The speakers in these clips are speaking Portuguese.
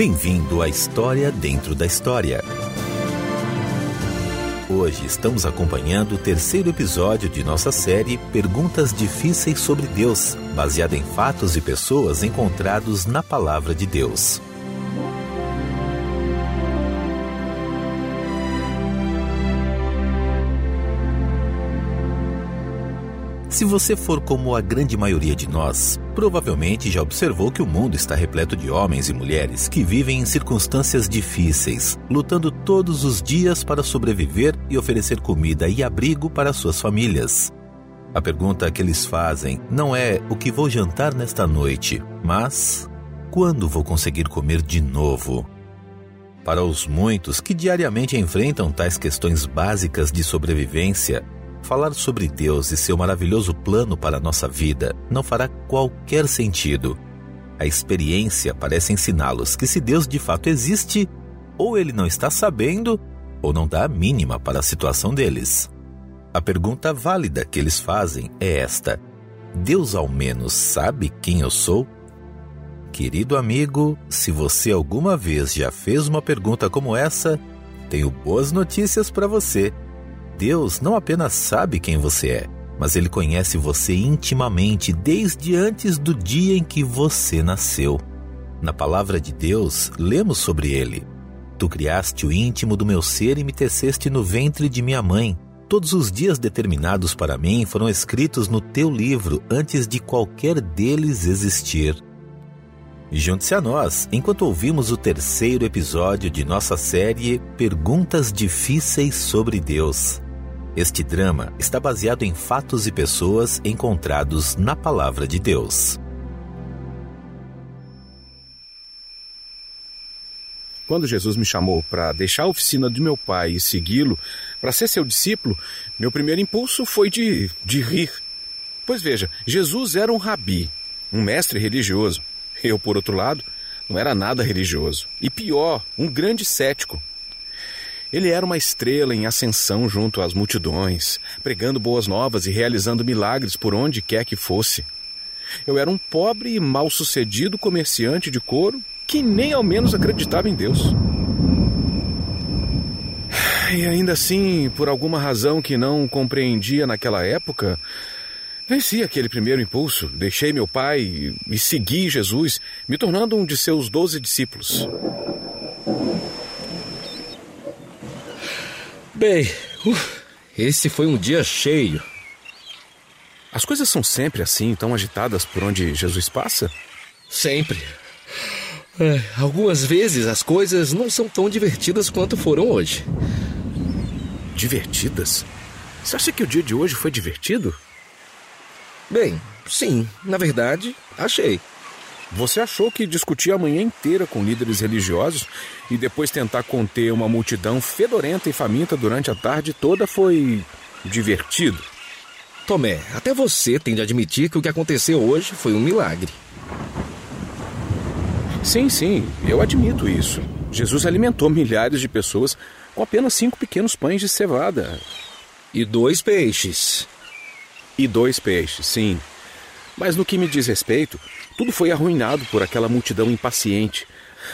Bem-vindo à História Dentro da História. Hoje estamos acompanhando o terceiro episódio de nossa série Perguntas Difíceis sobre Deus, baseada em fatos e pessoas encontrados na Palavra de Deus. Se você for como a grande maioria de nós, provavelmente já observou que o mundo está repleto de homens e mulheres que vivem em circunstâncias difíceis, lutando todos os dias para sobreviver e oferecer comida e abrigo para suas famílias. A pergunta que eles fazem não é o que vou jantar nesta noite, mas quando vou conseguir comer de novo? Para os muitos que diariamente enfrentam tais questões básicas de sobrevivência, falar sobre Deus e seu maravilhoso plano para a nossa vida não fará qualquer sentido. A experiência parece ensiná-los que se Deus de fato existe, ou ele não está sabendo, ou não dá a mínima para a situação deles. A pergunta válida que eles fazem é esta: Deus ao menos sabe quem eu sou? Querido amigo, se você alguma vez já fez uma pergunta como essa, tenho boas notícias para você. Deus não apenas sabe quem você é, mas ele conhece você intimamente desde antes do dia em que você nasceu. Na palavra de Deus, lemos sobre ele. Tu criaste o íntimo do meu ser e me teceste no ventre de minha mãe. Todos os dias determinados para mim foram escritos no teu livro antes de qualquer deles existir. Junte-se a nós enquanto ouvimos o terceiro episódio de nossa série Perguntas Difíceis sobre Deus. Este drama está baseado em fatos e pessoas encontrados na Palavra de Deus. Quando Jesus me chamou para deixar a oficina do meu pai e segui-lo, para ser seu discípulo, meu primeiro impulso foi de, de rir. Pois veja, Jesus era um rabi, um mestre religioso. Eu, por outro lado, não era nada religioso. E pior, um grande cético. Ele era uma estrela em ascensão junto às multidões, pregando boas novas e realizando milagres por onde quer que fosse. Eu era um pobre e mal-sucedido comerciante de couro que nem ao menos acreditava em Deus. E ainda assim, por alguma razão que não compreendia naquela época, venci aquele primeiro impulso, deixei meu pai e segui Jesus, me tornando um de seus doze discípulos. Bem, uh, esse foi um dia cheio. As coisas são sempre assim, tão agitadas por onde Jesus passa? Sempre. É, algumas vezes as coisas não são tão divertidas quanto foram hoje. Divertidas? Você acha que o dia de hoje foi divertido? Bem, sim, na verdade, achei. Você achou que discutir a manhã inteira com líderes religiosos e depois tentar conter uma multidão fedorenta e faminta durante a tarde toda foi divertido? Tomé, até você tem de admitir que o que aconteceu hoje foi um milagre. Sim, sim, eu admito isso. Jesus alimentou milhares de pessoas com apenas cinco pequenos pães de cevada. E dois peixes. E dois peixes, sim. Mas no que me diz respeito, tudo foi arruinado por aquela multidão impaciente.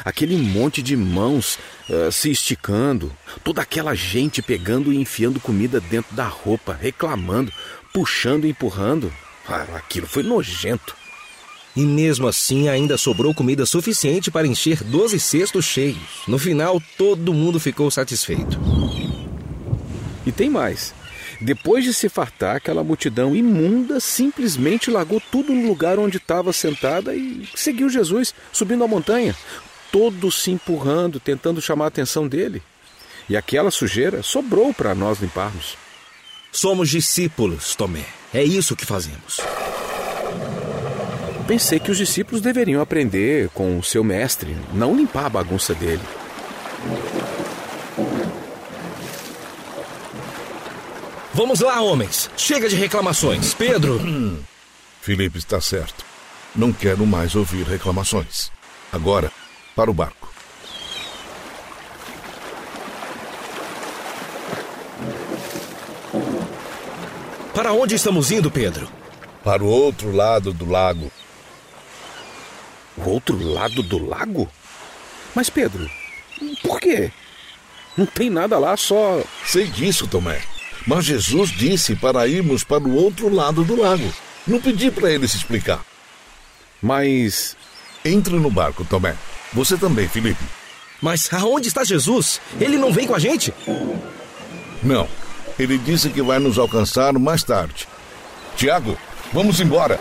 Aquele monte de mãos uh, se esticando, toda aquela gente pegando e enfiando comida dentro da roupa, reclamando, puxando e empurrando. Ah, aquilo foi nojento. E mesmo assim ainda sobrou comida suficiente para encher 12 cestos cheios. No final, todo mundo ficou satisfeito. E tem mais. Depois de se fartar, aquela multidão imunda simplesmente largou tudo no lugar onde estava sentada e seguiu Jesus subindo a montanha, todos se empurrando, tentando chamar a atenção dele. E aquela sujeira sobrou para nós limparmos. Somos discípulos, Tomé. É isso que fazemos. Pensei que os discípulos deveriam aprender com o seu mestre, não limpar a bagunça dele. Vamos lá, homens. Chega de reclamações. Pedro. Felipe está certo. Não quero mais ouvir reclamações. Agora, para o barco. Para onde estamos indo, Pedro? Para o outro lado do lago. O outro lado do lago? Mas Pedro, por quê? Não tem nada lá, só. Sei disso, Tomé. Mas Jesus disse para irmos para o outro lado do lago. Não pedi para ele se explicar. Mas. Entre no barco, Tomé. Você também, Felipe. Mas aonde está Jesus? Ele não vem com a gente? Não. Ele disse que vai nos alcançar mais tarde. Tiago, vamos embora.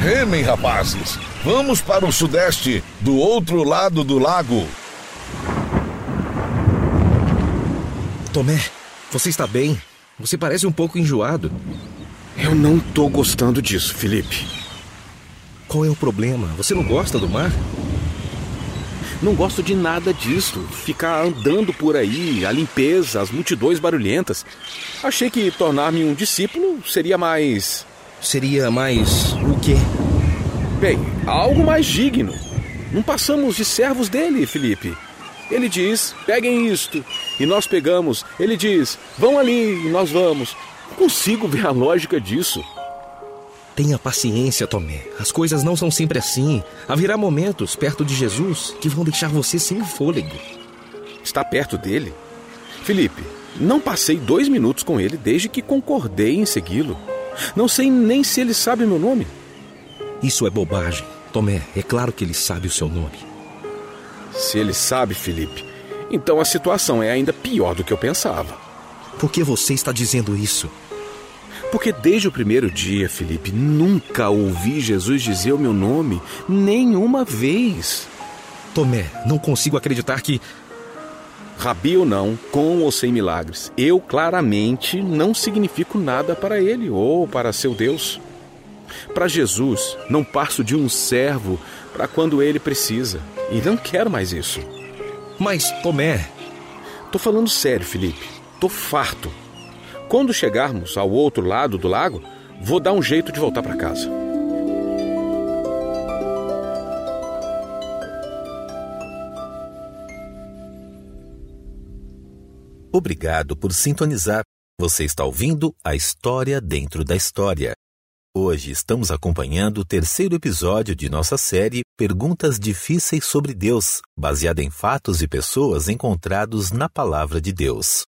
Remem, rapazes. Vamos para o sudeste, do outro lado do lago. Tomé, você está bem? Você parece um pouco enjoado. Eu não tô gostando disso, Felipe. Qual é o problema? Você não gosta do mar? Não gosto de nada disso. Ficar andando por aí, a limpeza, as multidões barulhentas. Achei que tornar-me um discípulo seria mais. Seria mais. o quê? Bem, algo mais digno. Não passamos de servos dele, Felipe. Ele diz: peguem isto. E nós pegamos. Ele diz: vão ali e nós vamos. Não consigo ver a lógica disso. Tenha paciência, Tomé. As coisas não são sempre assim. Haverá momentos perto de Jesus que vão deixar você sem fôlego. Está perto dele? Felipe, não passei dois minutos com ele desde que concordei em segui-lo. Não sei nem se ele sabe meu nome. Isso é bobagem. Tomé, é claro que ele sabe o seu nome. Se ele sabe, Felipe, então a situação é ainda pior do que eu pensava. Por que você está dizendo isso? Porque desde o primeiro dia, Felipe, nunca ouvi Jesus dizer o meu nome nenhuma vez. Tomé, não consigo acreditar que. Rabi ou não, com ou sem milagres, eu claramente não significo nada para ele ou para seu Deus. Para Jesus, não passo de um servo para quando ele precisa. E não quero mais isso. Mas, Tomé. Tô falando sério, Felipe. Tô farto. Quando chegarmos ao outro lado do lago, vou dar um jeito de voltar para casa. Obrigado por sintonizar. Você está ouvindo a história dentro da história. Hoje estamos acompanhando o terceiro episódio de nossa série Perguntas Difíceis sobre Deus, baseada em fatos e pessoas encontrados na Palavra de Deus.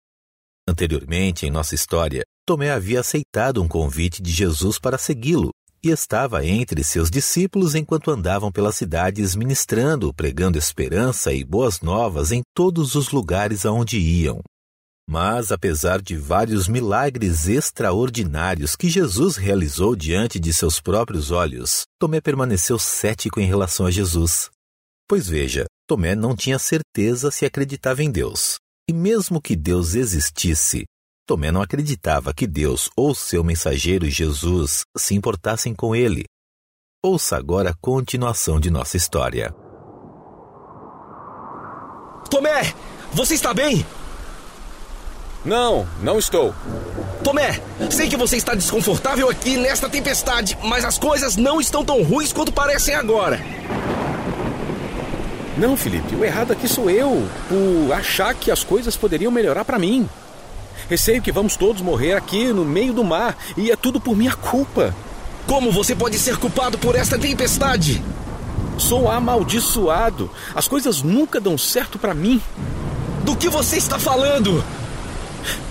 Anteriormente em nossa história, Tomé havia aceitado um convite de Jesus para segui-lo e estava entre seus discípulos enquanto andavam pelas cidades ministrando, pregando esperança e boas novas em todos os lugares aonde iam. Mas, apesar de vários milagres extraordinários que Jesus realizou diante de seus próprios olhos, Tomé permaneceu cético em relação a Jesus. Pois veja, Tomé não tinha certeza se acreditava em Deus. E mesmo que Deus existisse, Tomé não acreditava que Deus ou seu mensageiro Jesus se importassem com ele. Ouça agora a continuação de nossa história. Tomé, você está bem? Não, não estou. Tomé, sei que você está desconfortável aqui nesta tempestade, mas as coisas não estão tão ruins quanto parecem agora. Não, Felipe, o errado aqui sou eu, por achar que as coisas poderiam melhorar para mim. Receio que vamos todos morrer aqui no meio do mar e é tudo por minha culpa. Como você pode ser culpado por esta tempestade? Sou amaldiçoado. As coisas nunca dão certo para mim. Do que você está falando?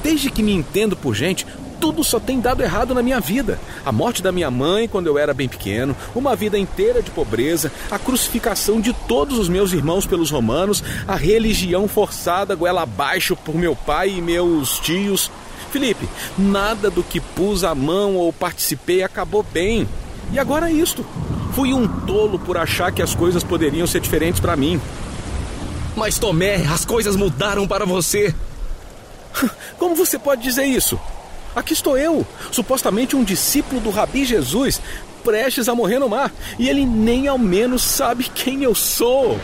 Desde que me entendo por gente, tudo só tem dado errado na minha vida. A morte da minha mãe quando eu era bem pequeno, uma vida inteira de pobreza, a crucificação de todos os meus irmãos pelos romanos, a religião forçada goela abaixo por meu pai e meus tios. Felipe, nada do que pus a mão ou participei acabou bem. E agora é isto. Fui um tolo por achar que as coisas poderiam ser diferentes para mim. Mas Tomé, as coisas mudaram para você. Como você pode dizer isso? Aqui estou eu, supostamente um discípulo do Rabi Jesus, prestes a morrer no mar, e ele nem ao menos sabe quem eu sou.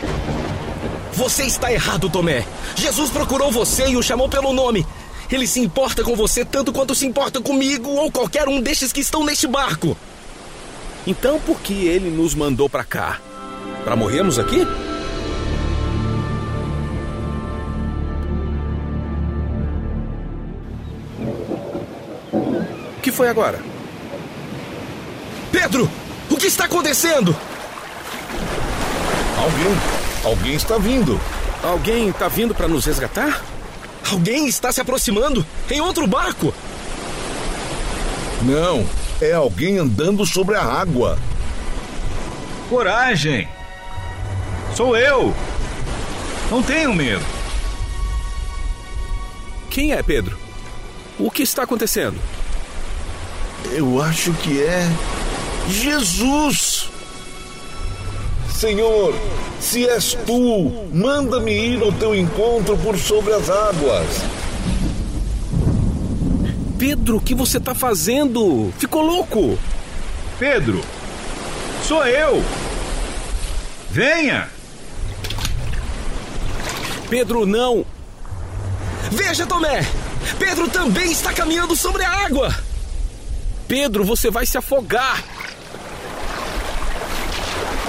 Você está errado, Tomé. Jesus procurou você e o chamou pelo nome. Ele se importa com você tanto quanto se importa comigo ou qualquer um destes que estão neste barco. Então por que ele nos mandou para cá? Para morrermos aqui? Que foi agora? Pedro! O que está acontecendo? Alguém, alguém está vindo. Alguém está vindo para nos resgatar? Alguém está se aproximando em outro barco. Não, é alguém andando sobre a água. Coragem! Sou eu! Não tenham medo. Quem é Pedro? O que está acontecendo? Eu acho que é Jesus. Senhor, se és tu, manda-me ir ao teu encontro por sobre as águas. Pedro, o que você está fazendo? Ficou louco? Pedro, sou eu. Venha! Pedro, não! Veja, Tomé! Pedro também está caminhando sobre a água! Pedro, você vai se afogar!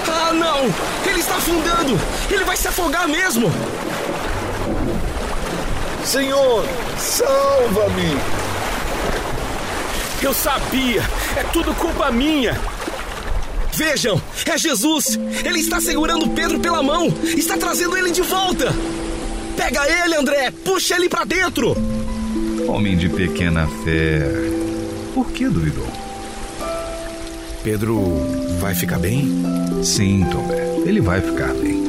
Ah, não! Ele está afundando! Ele vai se afogar mesmo! Senhor, salva-me! Eu sabia! É tudo culpa minha! Vejam, é Jesus! Ele está segurando Pedro pela mão! Está trazendo ele de volta! Pega ele, André! Puxa ele para dentro! Homem de pequena fé. Por que duvidou? Pedro vai ficar bem? Sim, Tomé. Ele vai ficar bem.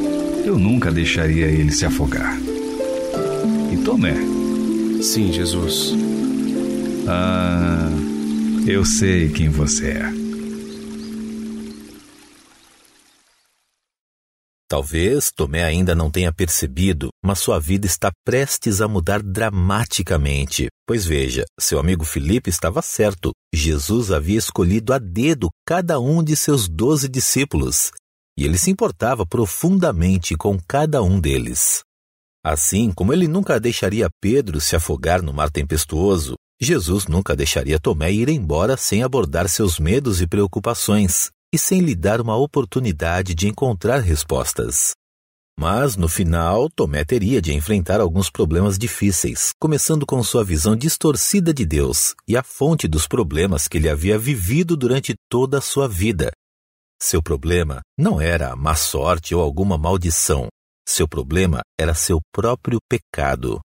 Eu nunca deixaria ele se afogar. E Tomé? Sim, Jesus. Ah, eu sei quem você é. Talvez Tomé ainda não tenha percebido, mas sua vida está prestes a mudar dramaticamente. Pois veja, seu amigo Felipe estava certo. Jesus havia escolhido a dedo cada um de seus doze discípulos, e ele se importava profundamente com cada um deles. Assim como ele nunca deixaria Pedro se afogar no mar tempestuoso, Jesus nunca deixaria Tomé ir embora sem abordar seus medos e preocupações e sem lhe dar uma oportunidade de encontrar respostas. Mas, no final, Tomé teria de enfrentar alguns problemas difíceis, começando com sua visão distorcida de Deus e a fonte dos problemas que ele havia vivido durante toda a sua vida. Seu problema não era má sorte ou alguma maldição. Seu problema era seu próprio pecado.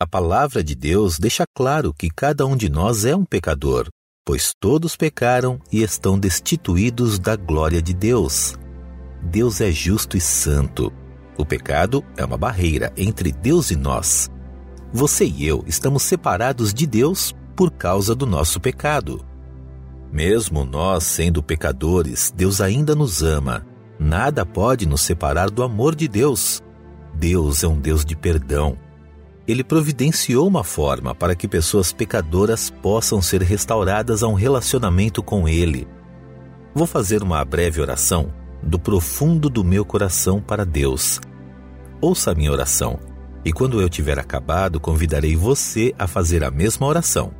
A palavra de Deus deixa claro que cada um de nós é um pecador, pois todos pecaram e estão destituídos da glória de Deus. Deus é justo e santo. O pecado é uma barreira entre Deus e nós. Você e eu estamos separados de Deus por causa do nosso pecado. Mesmo nós sendo pecadores, Deus ainda nos ama. Nada pode nos separar do amor de Deus. Deus é um Deus de perdão ele providenciou uma forma para que pessoas pecadoras possam ser restauradas a um relacionamento com Ele. Vou fazer uma breve oração do profundo do meu coração para Deus. Ouça a minha oração, e quando eu tiver acabado, convidarei você a fazer a mesma oração.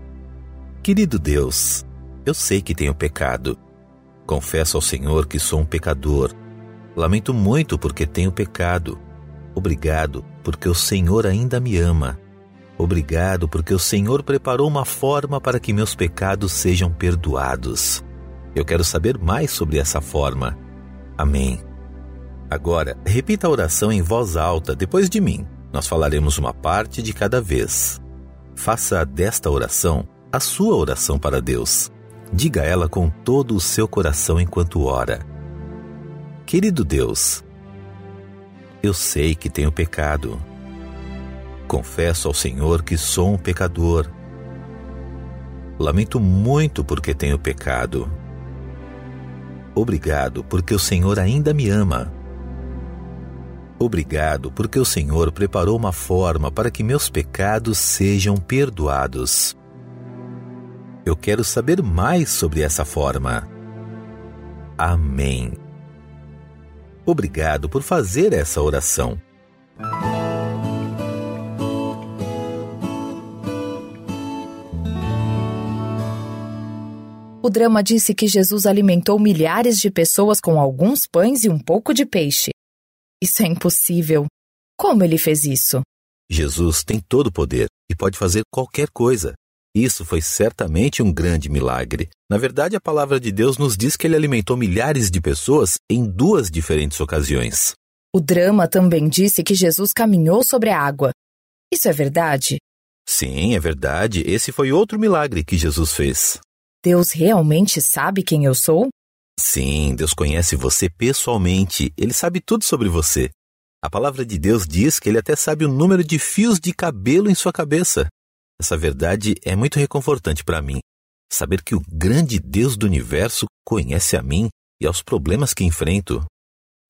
Querido Deus, eu sei que tenho pecado. Confesso ao Senhor que sou um pecador. Lamento muito porque tenho pecado Obrigado, porque o Senhor ainda me ama. Obrigado, porque o Senhor preparou uma forma para que meus pecados sejam perdoados. Eu quero saber mais sobre essa forma. Amém. Agora, repita a oração em voz alta depois de mim. Nós falaremos uma parte de cada vez. Faça desta oração a sua oração para Deus. Diga ela com todo o seu coração enquanto ora. Querido Deus, eu sei que tenho pecado. Confesso ao Senhor que sou um pecador. Lamento muito porque tenho pecado. Obrigado porque o Senhor ainda me ama. Obrigado porque o Senhor preparou uma forma para que meus pecados sejam perdoados. Eu quero saber mais sobre essa forma. Amém. Obrigado por fazer essa oração. O drama disse que Jesus alimentou milhares de pessoas com alguns pães e um pouco de peixe. Isso é impossível. Como ele fez isso? Jesus tem todo o poder e pode fazer qualquer coisa. Isso foi certamente um grande milagre. Na verdade, a palavra de Deus nos diz que ele alimentou milhares de pessoas em duas diferentes ocasiões. O drama também disse que Jesus caminhou sobre a água. Isso é verdade? Sim, é verdade. Esse foi outro milagre que Jesus fez. Deus realmente sabe quem eu sou? Sim, Deus conhece você pessoalmente. Ele sabe tudo sobre você. A palavra de Deus diz que ele até sabe o número de fios de cabelo em sua cabeça. Essa verdade é muito reconfortante para mim. Saber que o grande Deus do universo conhece a mim e aos problemas que enfrento.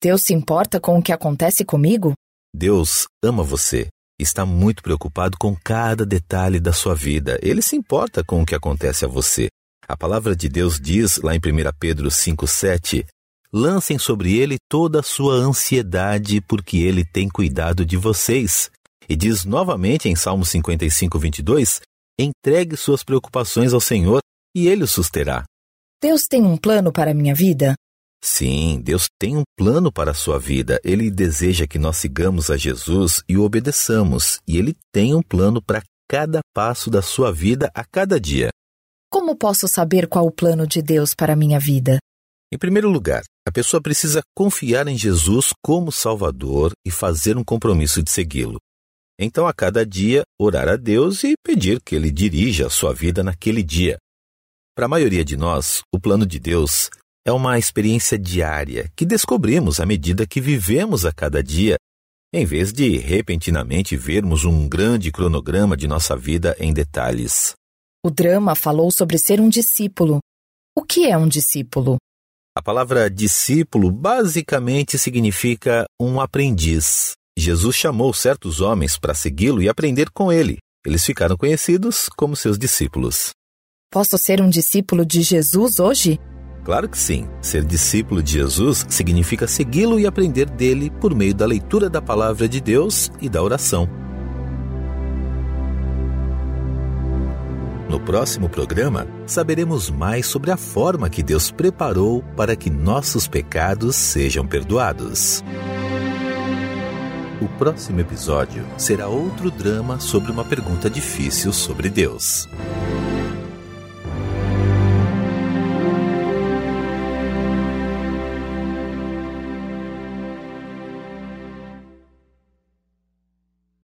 Deus se importa com o que acontece comigo? Deus ama você. Está muito preocupado com cada detalhe da sua vida. Ele se importa com o que acontece a você. A palavra de Deus diz lá em 1 Pedro 5,7: Lancem sobre ele toda a sua ansiedade, porque ele tem cuidado de vocês. E diz novamente em Salmo 55, 22, entregue suas preocupações ao Senhor e ele o susterá. Deus tem um plano para a minha vida? Sim, Deus tem um plano para a sua vida. Ele deseja que nós sigamos a Jesus e o obedeçamos, e ele tem um plano para cada passo da sua vida a cada dia. Como posso saber qual o plano de Deus para a minha vida? Em primeiro lugar, a pessoa precisa confiar em Jesus como Salvador e fazer um compromisso de segui-lo. Então, a cada dia, orar a Deus e pedir que Ele dirija a sua vida naquele dia. Para a maioria de nós, o plano de Deus é uma experiência diária que descobrimos à medida que vivemos a cada dia, em vez de repentinamente vermos um grande cronograma de nossa vida em detalhes. O drama falou sobre ser um discípulo. O que é um discípulo? A palavra discípulo basicamente significa um aprendiz. Jesus chamou certos homens para segui-lo e aprender com ele. Eles ficaram conhecidos como seus discípulos. Posso ser um discípulo de Jesus hoje? Claro que sim. Ser discípulo de Jesus significa segui-lo e aprender dele por meio da leitura da palavra de Deus e da oração. No próximo programa, saberemos mais sobre a forma que Deus preparou para que nossos pecados sejam perdoados. O próximo episódio será outro drama sobre uma pergunta difícil sobre Deus.